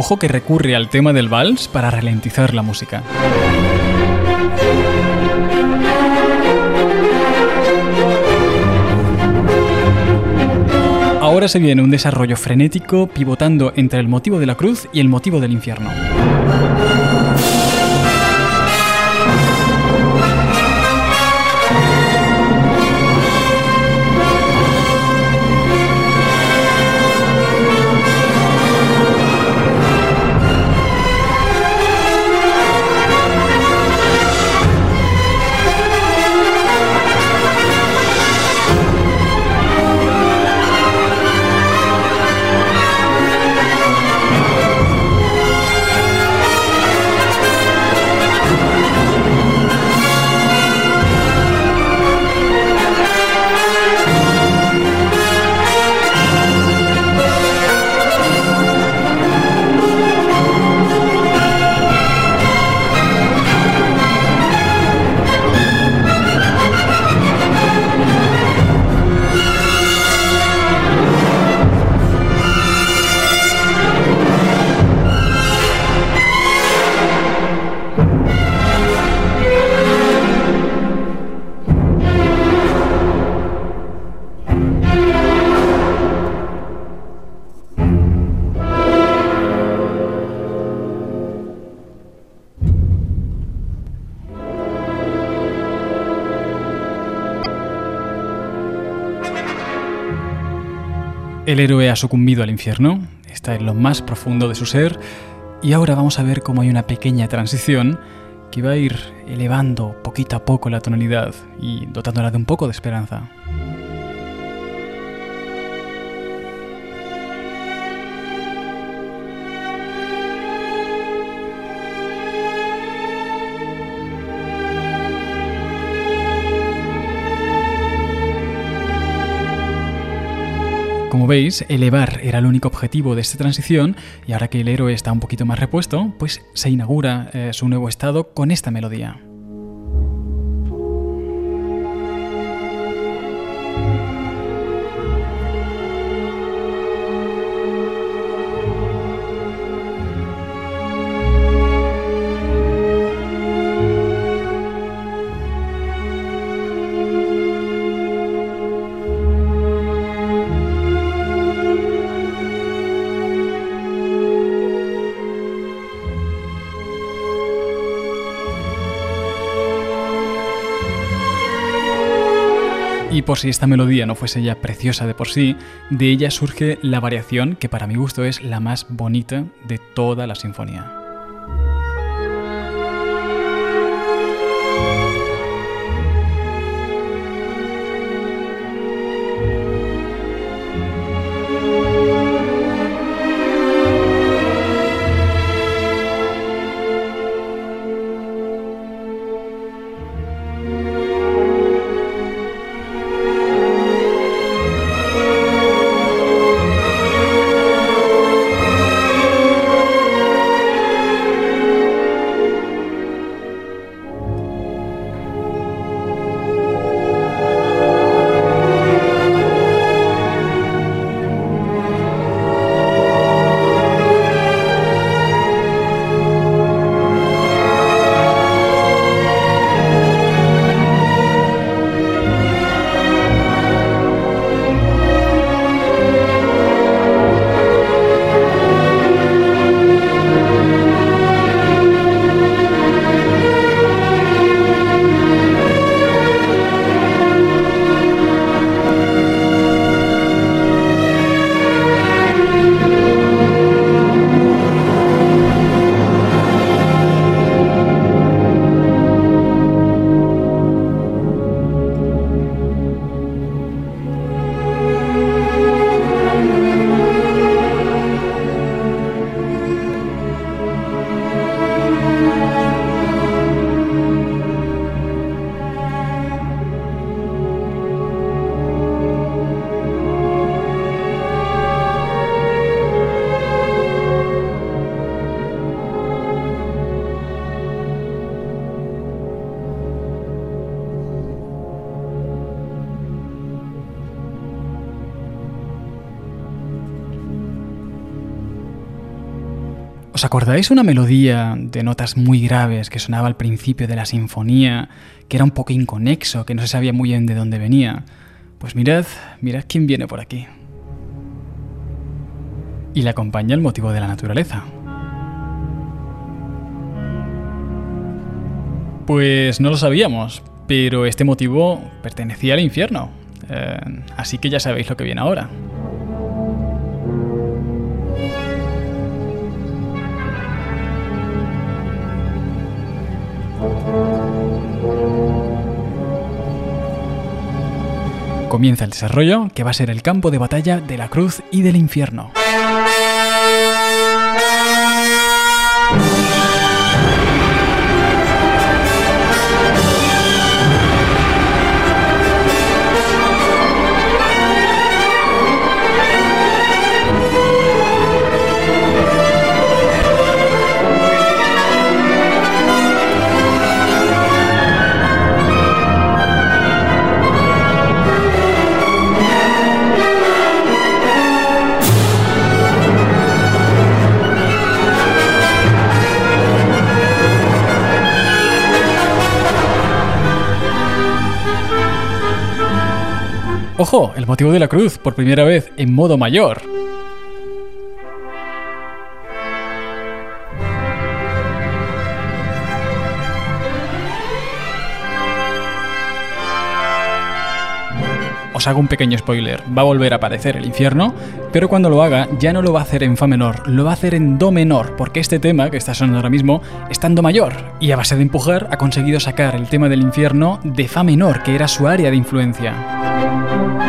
Ojo que recurre al tema del vals para ralentizar la música. Ahora se viene un desarrollo frenético pivotando entre el motivo de la cruz y el motivo del infierno. El héroe ha sucumbido al infierno, está en lo más profundo de su ser, y ahora vamos a ver cómo hay una pequeña transición que va a ir elevando poquito a poco la tonalidad y dotándola de un poco de esperanza. Como veis, elevar era el único objetivo de esta transición y ahora que el héroe está un poquito más repuesto, pues se inaugura eh, su nuevo estado con esta melodía. Y por si esta melodía no fuese ya preciosa de por sí, de ella surge la variación que para mi gusto es la más bonita de toda la sinfonía. ¿Os acordáis una melodía de notas muy graves que sonaba al principio de la sinfonía, que era un poco inconexo, que no se sabía muy bien de dónde venía? Pues mirad, mirad quién viene por aquí. Y le acompaña el motivo de la naturaleza. Pues no lo sabíamos, pero este motivo pertenecía al infierno. Eh, así que ya sabéis lo que viene ahora. Comienza el desarrollo que va a ser el campo de batalla de la cruz y del infierno. Ojo, el motivo de la cruz, por primera vez en modo mayor. Hago un pequeño spoiler, va a volver a aparecer el infierno, pero cuando lo haga ya no lo va a hacer en fa menor, lo va a hacer en do menor, porque este tema que está sonando ahora mismo está en do mayor, y a base de empujar ha conseguido sacar el tema del infierno de fa menor, que era su área de influencia.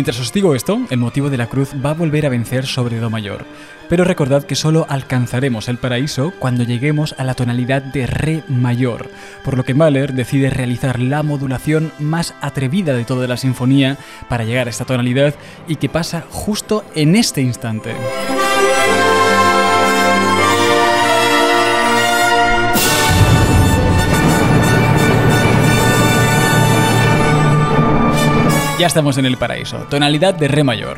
Mientras os digo esto, el motivo de la cruz va a volver a vencer sobre Do mayor, pero recordad que solo alcanzaremos el paraíso cuando lleguemos a la tonalidad de Re mayor, por lo que Mahler decide realizar la modulación más atrevida de toda la sinfonía para llegar a esta tonalidad y que pasa justo en este instante. Ya estamos en el paraíso, tonalidad de Re mayor.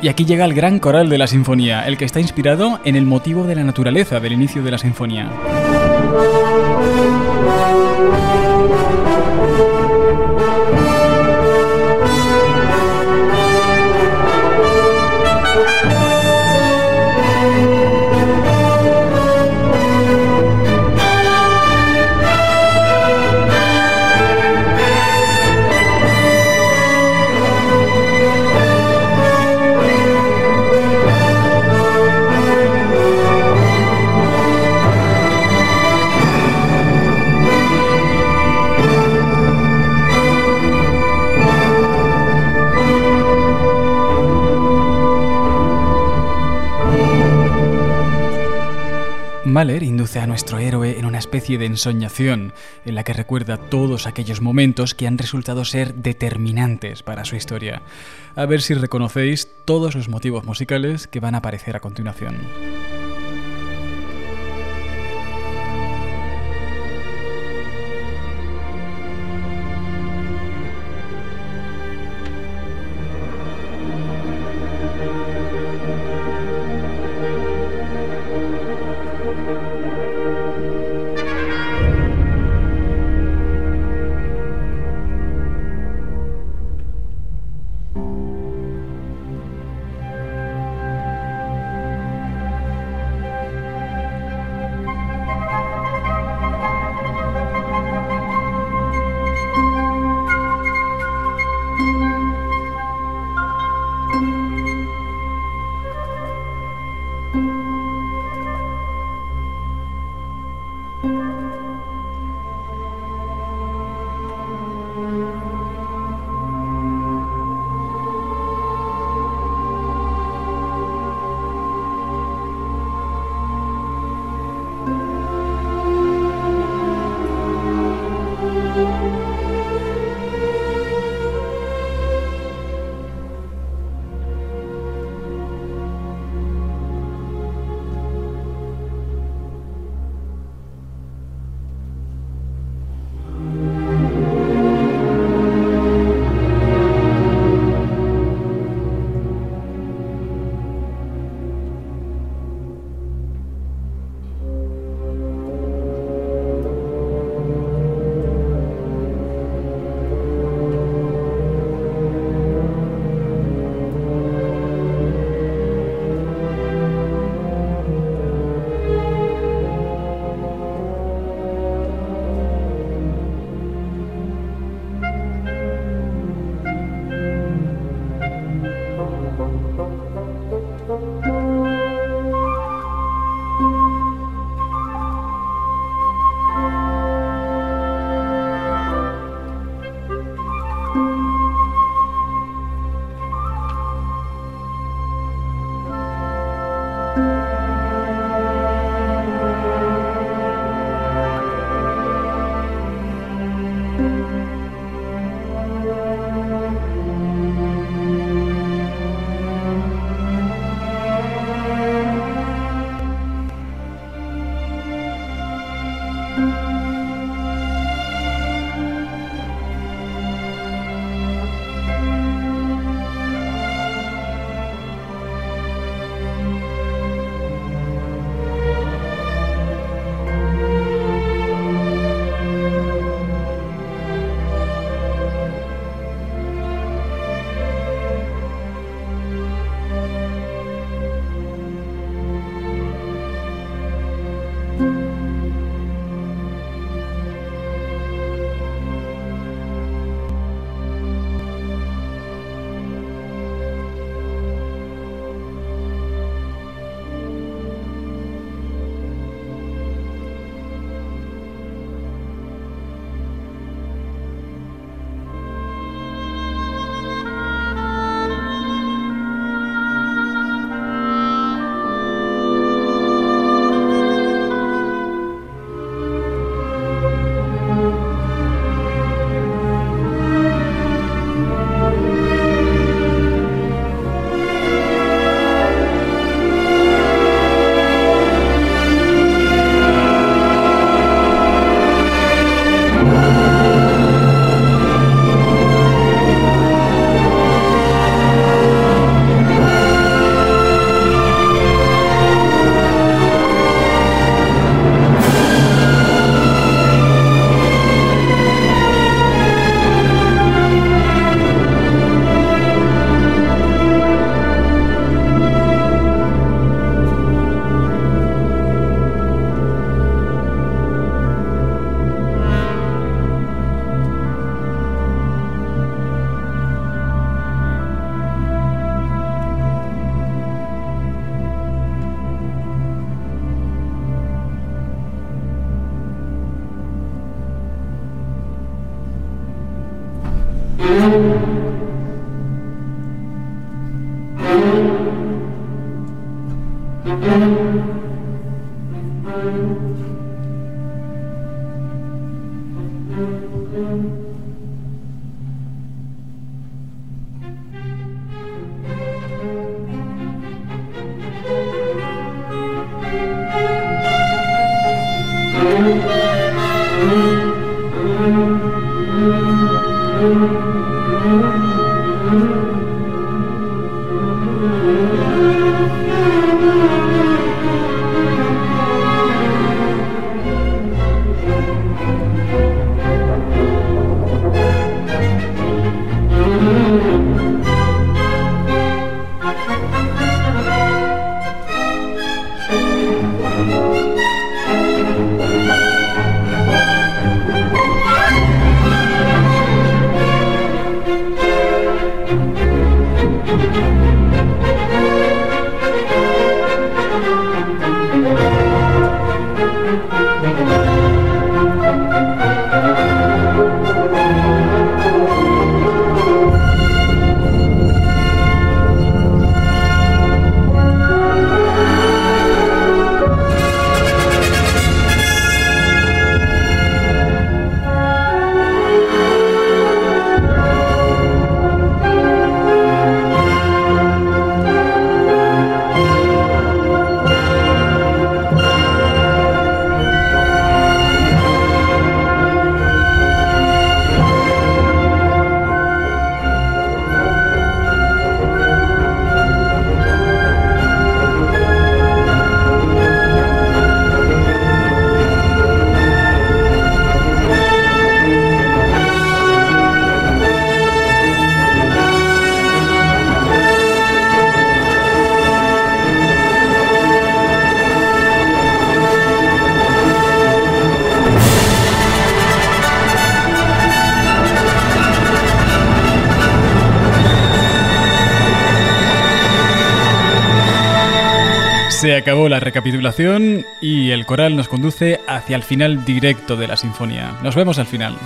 Y aquí llega el gran coral de la sinfonía, el que está inspirado en el motivo de la naturaleza del inicio de la sinfonía. Mahler induce a nuestro héroe en una especie de ensoñación en la que recuerda todos aquellos momentos que han resultado ser determinantes para su historia. A ver si reconocéis todos los motivos musicales que van a aparecer a continuación. La recapitulación y el coral nos conduce hacia el final directo de la sinfonía. Nos vemos al final.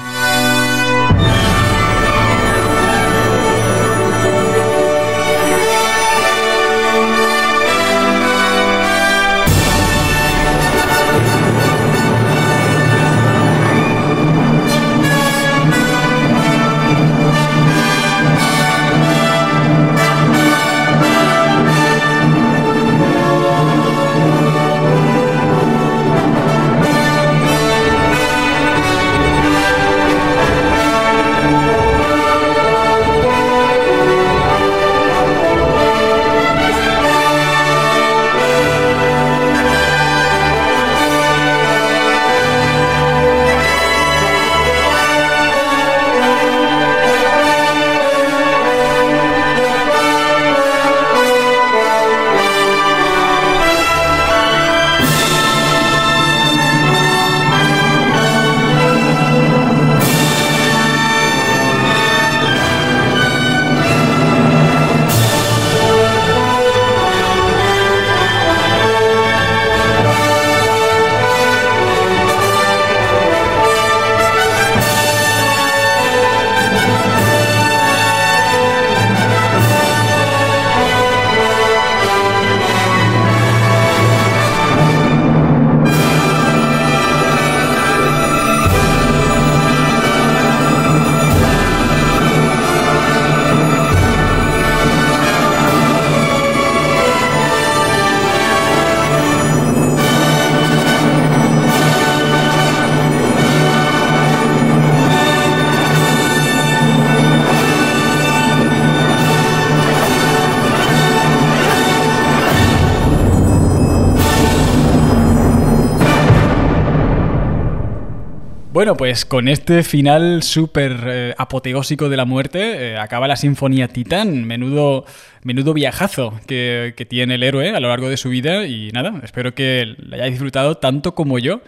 Bueno, pues con este final súper eh, apoteósico de la muerte, eh, acaba la Sinfonía Titán. Menudo, menudo viajazo que, que, tiene el héroe a lo largo de su vida. Y nada, espero que la hayáis disfrutado tanto como yo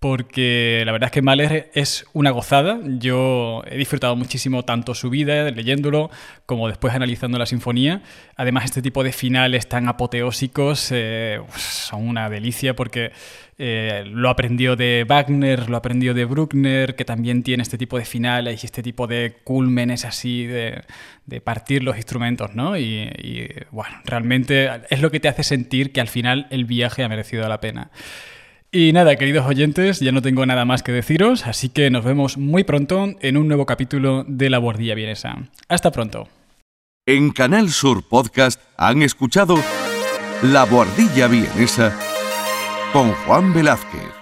porque la verdad es que Mahler es una gozada. Yo he disfrutado muchísimo tanto su vida leyéndolo como después analizando la sinfonía. Además, este tipo de finales tan apoteósicos eh, son una delicia porque eh, lo aprendió de Wagner, lo aprendió de Bruckner, que también tiene este tipo de finales y este tipo de cúlmenes así de, partir los instrumentos, ¿no? Y, y bueno, realmente es lo que te hace sentir que al final el viaje ha merecido la pena. Y nada, queridos oyentes, ya no tengo nada más que deciros, así que nos vemos muy pronto en un nuevo capítulo de La Bordilla Vienesa. Hasta pronto. En Canal Sur Podcast han escuchado La Bordilla Vienesa con Juan Velázquez.